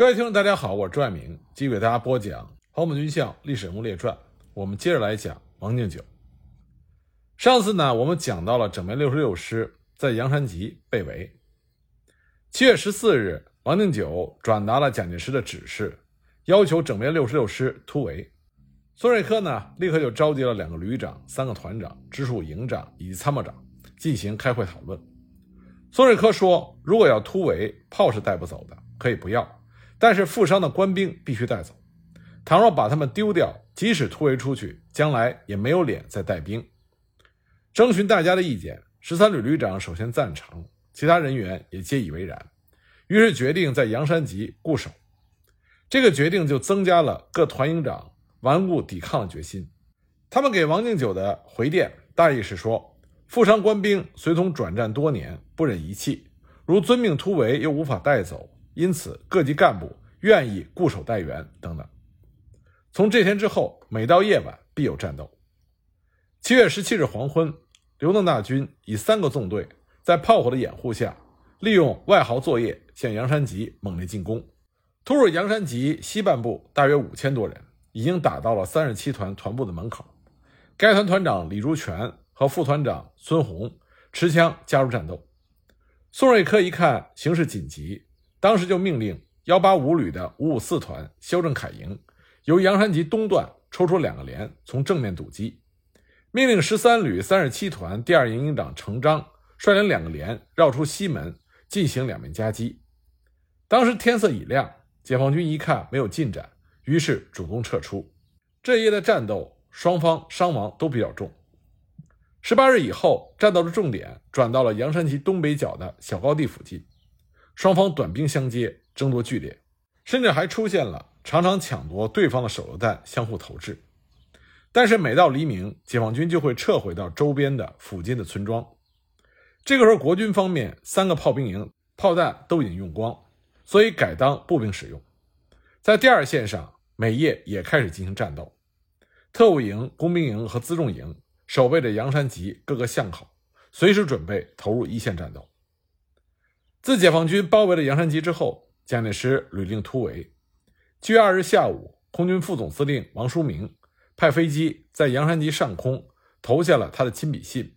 各位听众，大家好，我是朱爱明，继续给大家播讲《黄埔军校历史人物列传》。我们接着来讲王敬久。上次呢，我们讲到了整编六十六师在杨山集被围。七月十四日，王敬久转达了蒋介石的指示，要求整编六十六师突围。孙瑞科呢，立刻就召集了两个旅长、三个团长、直属营长以及参谋长进行开会讨论。孙瑞科说：“如果要突围，炮是带不走的，可以不要。”但是负伤的官兵必须带走，倘若把他们丢掉，即使突围出去，将来也没有脸再带兵。征询大家的意见，十三旅旅长首先赞成，其他人员也皆以为然，于是决定在阳山集固守。这个决定就增加了各团营长顽固抵抗的决心。他们给王敬久的回电大意是说：负伤官兵随同转战多年，不忍遗弃，如遵命突围又无法带走。因此，各级干部愿意固守待援等等。从这天之后，每到夜晚必有战斗。七月十七日黄昏，刘邓大军以三个纵队，在炮火的掩护下，利用外壕作业向阳山集猛烈进攻。突入阳山集西半部大约五千多人，已经打到了三十七团团部的门口。该团团长李如泉和副团长孙洪持枪加入战斗。宋瑞科一看形势紧急。当时就命令幺八五旅的五五四团肖正凯营由阳山集东段抽出两个连从正面堵击，命令十三旅三十七团第二营营长程章率领两个连绕出西门进行两面夹击。当时天色已亮，解放军一看没有进展，于是主动撤出。这一夜的战斗，双方伤亡都比较重。十八日以后，战斗的重点转到了阳山集东北角的小高地附近。双方短兵相接，争夺剧烈，甚至还出现了常常抢夺对方的手榴弹，相互投掷。但是每到黎明，解放军就会撤回到周边的附近的村庄。这个时候，国军方面三个炮兵营炮弹都已经用光，所以改当步兵使用。在第二线上，每夜也开始进行战斗。特务营、工兵营和辎重营守备着阳山集各个巷口，随时准备投入一线战斗。自解放军包围了阳山集之后，蒋介石屡令突围。七月二日下午，空军副总司令王书明派飞机在阳山集上空投下了他的亲笔信，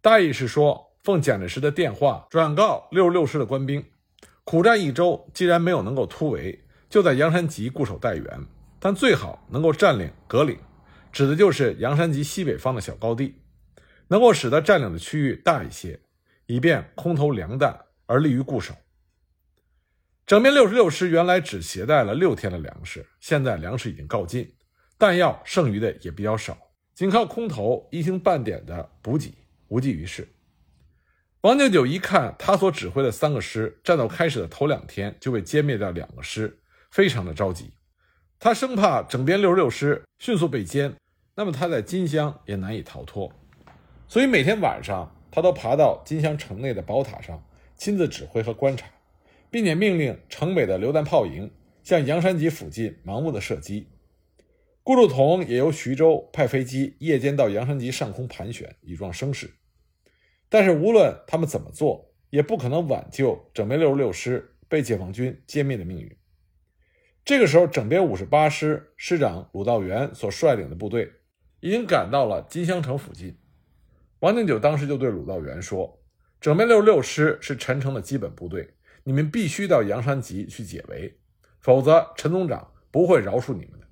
大意是说：奉蒋介石的电话转告六十六师的官兵，苦战一周，既然没有能够突围，就在阳山集固守待援，但最好能够占领格岭，指的就是阳山集西北方的小高地，能够使得占领的区域大一些，以便空投粮弹。而利于固守。整编六十六师原来只携带了六天的粮食，现在粮食已经告尽，弹药剩余的也比较少，仅靠空投一星半点的补给无济于事。王敬久一看他所指挥的三个师战斗开始的头两天就被歼灭掉两个师，非常的着急。他生怕整编六十六师迅速被歼，那么他在金乡也难以逃脱，所以每天晚上他都爬到金乡城内的宝塔上。亲自指挥和观察，并且命令城北的榴弹炮营向阳山集附近盲目的射击。顾祝同也由徐州派飞机夜间到阳山集上空盘旋，以壮声势。但是无论他们怎么做，也不可能挽救整编六十六师被解放军歼灭的命运。这个时候，整编五十八师师长鲁道元所率领的部队已经赶到了金乡城附近。王敬久当时就对鲁道元说。整编六十六师是陈诚的基本部队，你们必须到阳山集去解围，否则陈总长不会饶恕你们的。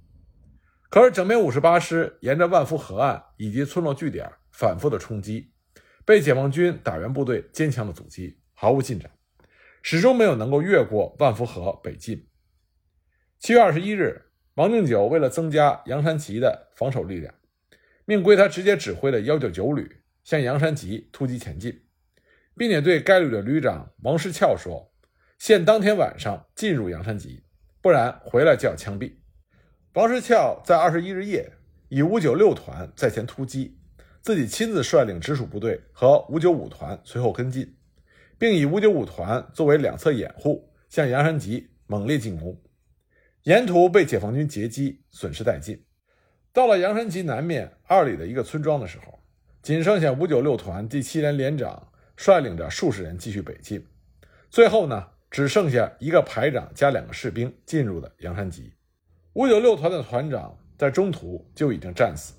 可是整编五十八师沿着万福河岸以及村落据点反复的冲击，被解放军打援部队坚强的阻击，毫无进展，始终没有能够越过万福河北进。七月二十一日，王敬久为了增加阳山集的防守力量，命归他直接指挥的幺九九旅向阳山集突击前进。并且对该旅的旅长王世翘说：“限当天晚上进入阳山集，不然回来就要枪毙。”王世翘在二十一日夜以五九六团在前突击，自己亲自率领直属部队和五九五团随后跟进，并以五九五团作为两侧掩护，向阳山集猛烈进攻。沿途被解放军截击，损失殆尽。到了阳山集南面二里的一个村庄的时候，仅剩下五九六团第七连连长。率领着数十人继续北进，最后呢，只剩下一个排长加两个士兵进入了阳山集。五九六团的团长在中途就已经战死。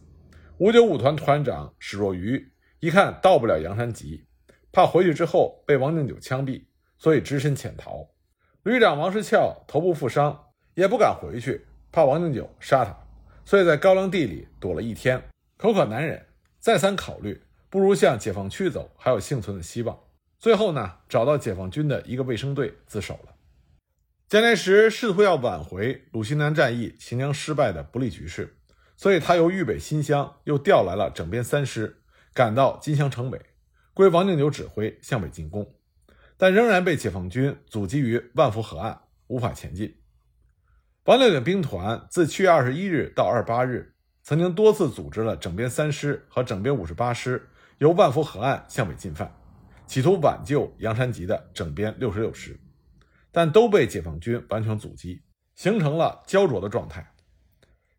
五九五团团长史若愚一看到不了阳山集，怕回去之后被王定九枪毙，所以只身潜逃。旅长王世翘头部负伤，也不敢回去，怕王定九杀他，所以在高粱地里躲了一天，口渴难忍，再三考虑，不如向解放区走，还有幸存的希望。最后呢，找到解放军的一个卫生队自首了。蒋介石试图要挽回鲁西南战役行将失败的不利局势，所以他由豫北新乡又调来了整编三师，赶到金乡城北，归王定九指挥向北进攻，但仍然被解放军阻击于万福河岸，无法前进。王定九兵团自七月二十一日到二十八日，曾经多次组织了整编三师和整编五十八师由万福河岸向北进犯。企图挽救杨山集的整编六十六师，但都被解放军完全阻击，形成了焦灼的状态。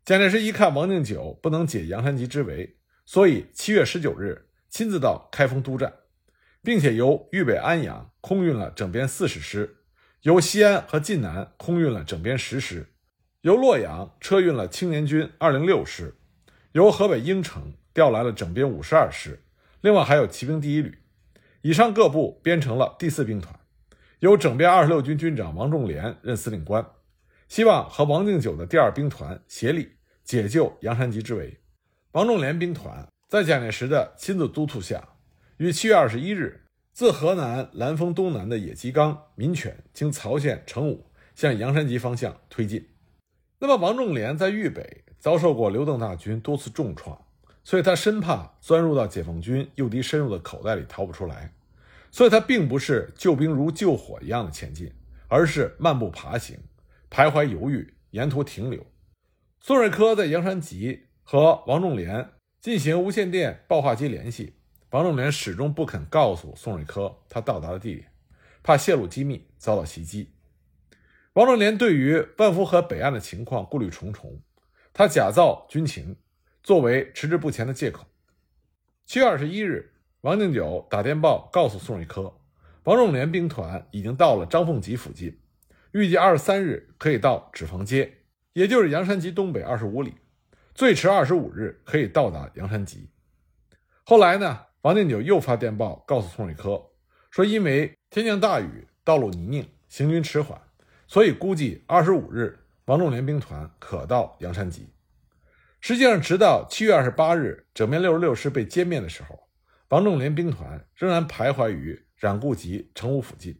蒋介石一看王定九不能解杨山集之围，所以七月十九日亲自到开封督战，并且由豫北安阳空运了整编四十师，由西安和晋南空运了整编十师，由洛阳车运了青年军二零六师，由河北应城调来了整编五十二师，另外还有骑兵第一旅。以上各部编成了第四兵团，由整编二十六军军长王仲廉任司令官，希望和王敬九的第二兵团协力解救杨山集之围。王仲廉兵团在蒋介石的亲自督促下，于七月二十一日自河南兰丰东南的野鸡岗、民权，经曹县、成武向杨山集方向推进。那么，王仲廉在豫北遭受过刘邓大军多次重创。所以他生怕钻入到解放军诱敌深入的口袋里逃不出来，所以他并不是救兵如救火一样的前进，而是慢步爬行，徘徊犹豫，沿途停留。宋瑞珂在杨山集和王仲廉进行无线电报话机联系，王仲廉始终不肯告诉宋瑞珂他到达的地点，怕泄露机密遭到袭击。王仲廉对于万福河北岸的情况顾虑重重，他假造军情。作为迟滞不前的借口。七月二十一日，王定九打电报告诉宋瑞珂，王仲廉兵团已经到了张凤集附近，预计二十三日可以到纸坊街，也就是阳山集东北二十五里，最迟二十五日可以到达阳山集。后来呢，王定久又发电报告诉宋瑞珂，说因为天降大雨，道路泥泞，行军迟缓，所以估计二十五日王仲廉兵团可到阳山集。实际上，直到七月二十八日，整编六十六师被歼灭的时候，王仲廉兵团仍然徘徊于冉固集、成武附近。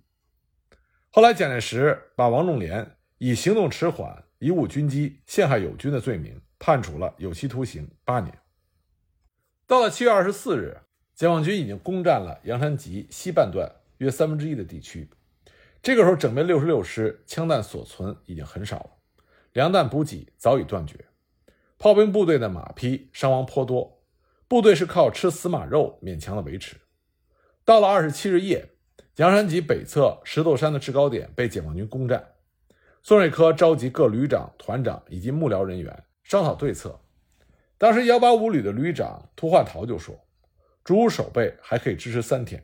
后来，蒋介石把王仲廉以行动迟缓、贻误军机、陷害友军的罪名判处了有期徒刑八年。到了七月二十四日，解放军已经攻占了阳山集西半段约三分之一的地区。这个时候，整编六十六师枪弹所存已经很少了，粮弹补给早已断绝。炮兵部队的马匹伤亡颇多，部队是靠吃死马肉勉强的维持。到了二十七日夜，阳山集北侧石头山的制高点被解放军攻占。宋瑞珂召集各旅长、团长以及幕僚人员商讨对策。当时幺八五旅的旅长涂焕陶就说：“竹屋守备还可以支持三天。”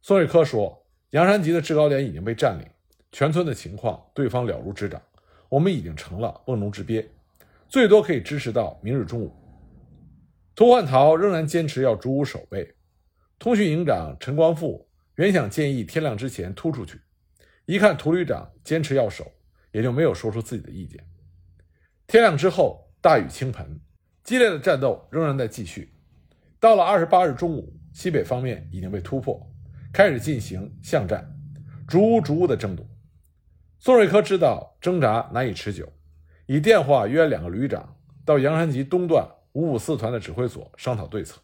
宋瑞珂说：“阳山集的制高点已经被占领，全村的情况对方了如指掌，我们已经成了瓮中之鳖。”最多可以支持到明日中午。涂焕陶仍然坚持要逐屋守备。通讯营长陈光复原想建议天亮之前突出去，一看涂旅长坚持要守，也就没有说出自己的意见。天亮之后，大雨倾盆，激烈的战斗仍然在继续。到了二十八日中午，西北方面已经被突破，开始进行巷战，逐屋逐屋的争夺。宋瑞珂知道挣扎难以持久。以电话约两个旅长到阳山集东段五五四团的指挥所商讨对策。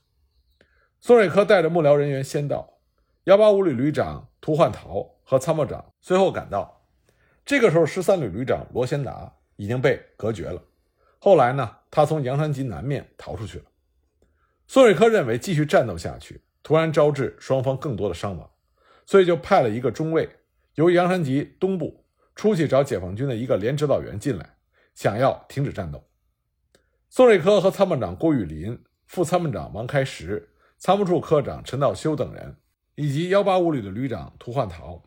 宋瑞科带着幕僚人员先到，幺八五旅旅长涂焕陶和参谋长随后赶到。这个时候，十三旅旅长罗先达已经被隔绝了。后来呢，他从阳山集南面逃出去了。宋瑞科认为继续战斗下去，突然招致双方更多的伤亡，所以就派了一个中尉由阳山集东部出去找解放军的一个连指导员进来。想要停止战斗，宋瑞珂和参谋长郭玉林、副参谋长王开石、参谋处科长陈道修等人，以及幺八五旅的旅长涂焕陶，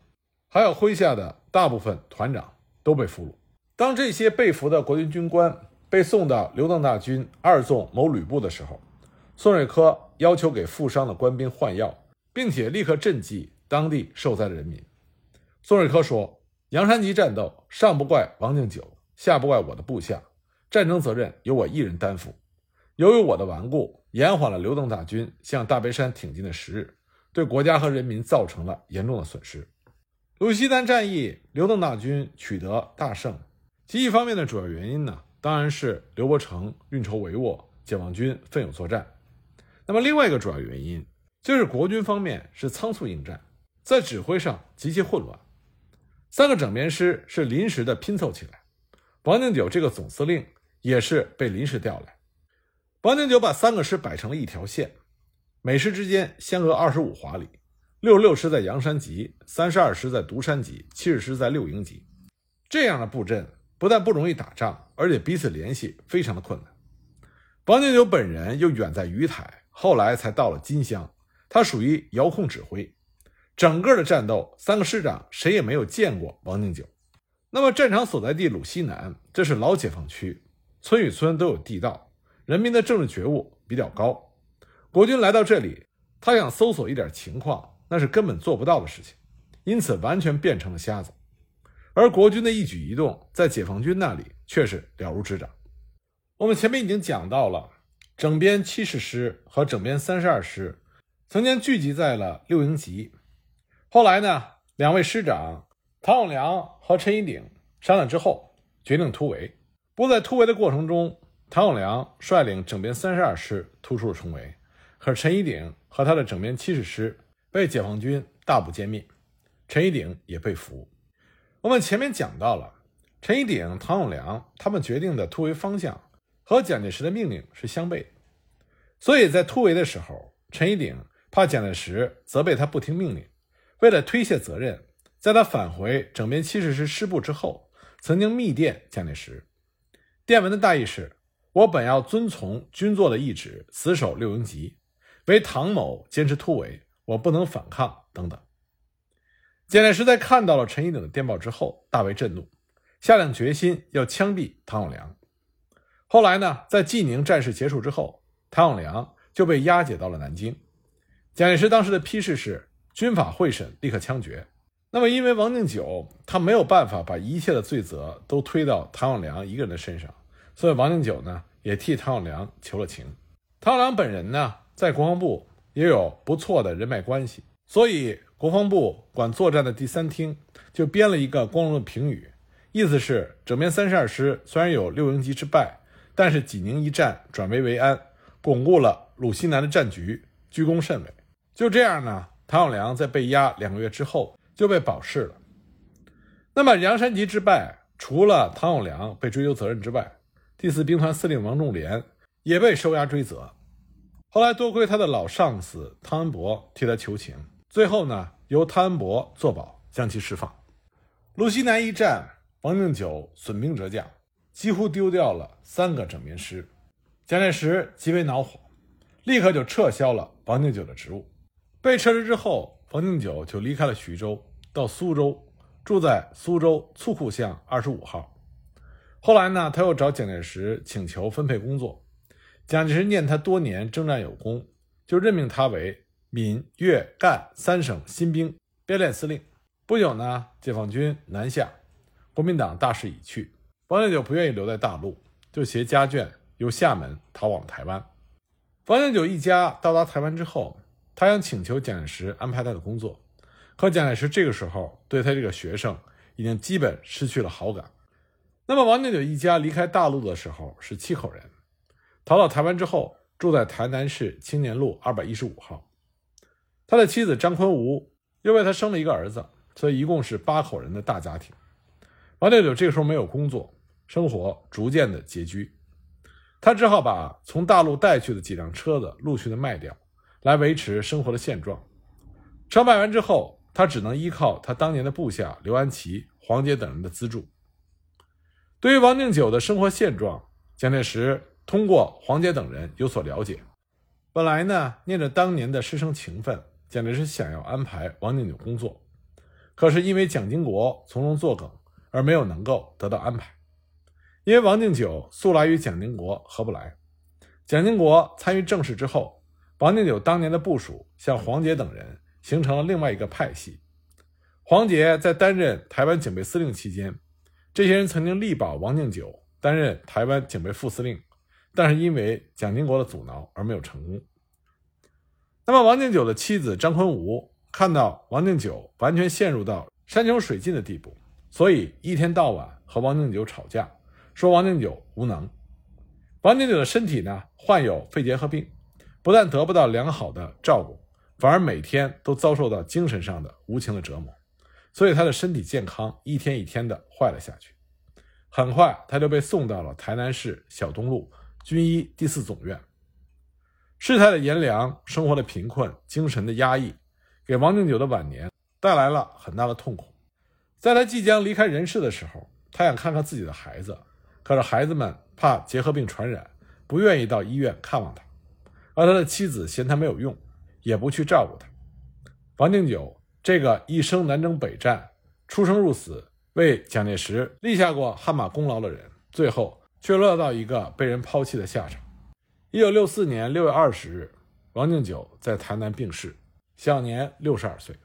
还有麾下的大部分团长都被俘虏。当这些被俘的国军军官被送到刘邓大军二纵某旅部的时候，宋瑞珂要求给负伤的官兵换药，并且立刻赈济当地受灾的人民。宋瑞珂说：“杨山集战斗，上不怪王敬久，下不怪我的部下，战争责任由我一人担负。由于我的顽固，延缓了刘邓大军向大别山挺进的时日，对国家和人民造成了严重的损失。”鲁西南战役，刘邓大军取得大胜。其一方面的主要原因呢，当然是刘伯承运筹帷幄，解放军奋勇作战。那么另外一个主要原因，就是国军方面是仓促应战，在指挥上极其混乱。三个整编师是临时的拼凑起来，王敬久这个总司令也是被临时调来。王敬久把三个师摆成了一条线，每师之间相隔二十五华里，六十六师在阳山集，三十二师在独山集，七十师在六营集，这样的布阵。不但不容易打仗，而且彼此联系非常的困难。王敬久本人又远在鱼台，后来才到了金乡，他属于遥控指挥，整个的战斗，三个师长谁也没有见过王敬久。那么战场所在地鲁西南，这是老解放区，村与村都有地道，人民的政治觉悟比较高。国军来到这里，他想搜索一点情况，那是根本做不到的事情，因此完全变成了瞎子。而国军的一举一动，在解放军那里却是了如指掌。我们前面已经讲到了，整编七十师和整编三十二师曾经聚集在了六营集。后来呢，两位师长唐永良和陈一鼎商量之后，决定突围。不过在突围的过程中，唐永良率领整编三十二师突出了重围，可陈一鼎和他的整编七十师被解放军大部歼灭，陈一鼎也被俘。我们前面讲到了，陈一鼎、唐永良他们决定的突围方向和蒋介石的命令是相悖，所以在突围的时候，陈一鼎怕蒋介石责备他不听命令，为了推卸责任，在他返回整编七十师师部之后，曾经密电蒋介石，电文的大意是：我本要遵从军座的意志，死守六营集，为唐某坚持突围，我不能反抗等等。蒋介石在看到了陈一鼎的电报之后，大为震怒，下定决心要枪毙唐永良。后来呢，在济宁战事结束之后，唐永良就被押解到了南京。蒋介石当时的批示是：军法会审，立刻枪决。那么，因为王敬久他没有办法把一切的罪责都推到唐永良一个人的身上，所以王敬久呢也替唐永良求了情。唐永良本人呢，在国防部也有不错的人脉关系，所以。国防部管作战的第三厅就编了一个光荣的评语，意思是整编三十二师虽然有六营级之败，但是济宁一战转危为安，巩固了鲁西南的战局，居功甚伟。就这样呢，唐永良在被押两个月之后就被保释了。那么杨山集之败，除了唐永良被追究责任之外，第四兵团司令王仲廉也被收押追责。后来多亏他的老上司汤恩伯替他求情。最后呢，由汤恩伯作保，将其释放。鲁西南一战，王敬久损兵折将，几乎丢掉了三个整编师。蒋介石极为恼火，立刻就撤销了王敬久的职务。被撤职之后，冯敬久就离开了徐州，到苏州，住在苏州醋库巷二十五号。后来呢，他又找蒋介石请求分配工作，蒋介石念他多年征战有功，就任命他为。闽粤赣三省新兵编练司令。不久呢，解放军南下，国民党大势已去。王敬久不愿意留在大陆，就携家眷由厦门逃往台湾。王敬久一家到达台湾之后，他想请求蒋介石安排他的工作，可蒋介石这个时候对他这个学生已经基本失去了好感。那么，王敬久一家离开大陆的时候是七口人，逃到台湾之后，住在台南市青年路二百一十五号。他的妻子张坤吾又为他生了一个儿子，所以一共是八口人的大家庭。王六九这个时候没有工作，生活逐渐的拮据，他只好把从大陆带去的几辆车子陆续的卖掉，来维持生活的现状。车卖完之后，他只能依靠他当年的部下刘安琪、黄杰等人的资助。对于王敬久的生活现状，蒋介石通过黄杰等人有所了解。本来呢，念着当年的师生情分。蒋介石想要安排王敬久工作，可是因为蒋经国从中作梗，而没有能够得到安排。因为王敬久素来与蒋经国合不来，蒋经国参与政事之后，王敬久当年的部署像黄杰等人形成了另外一个派系。黄杰在担任台湾警备司令期间，这些人曾经力保王敬久担任台湾警备副司令，但是因为蒋经国的阻挠而没有成功。那么，王敬久的妻子张坤吾看到王敬久完全陷入到山穷水尽的地步，所以一天到晚和王敬久吵架，说王敬久无能。王敬久的身体呢患有肺结核病，不但得不到良好的照顾，反而每天都遭受到精神上的无情的折磨，所以他的身体健康一天一天的坏了下去。很快，他就被送到了台南市小东路军医第四总院。世态的炎凉，生活的贫困，精神的压抑，给王敬久的晚年带来了很大的痛苦。在他即将离开人世的时候，他想看看自己的孩子，可是孩子们怕结核病传染，不愿意到医院看望他，而他的妻子嫌他没有用，也不去照顾他。王敬久这个一生南征北战、出生入死、为蒋介石立下过汗马功劳的人，最后却落到一个被人抛弃的下场。一九六四年六月二十日，王敬久在台南病逝，享年六十二岁。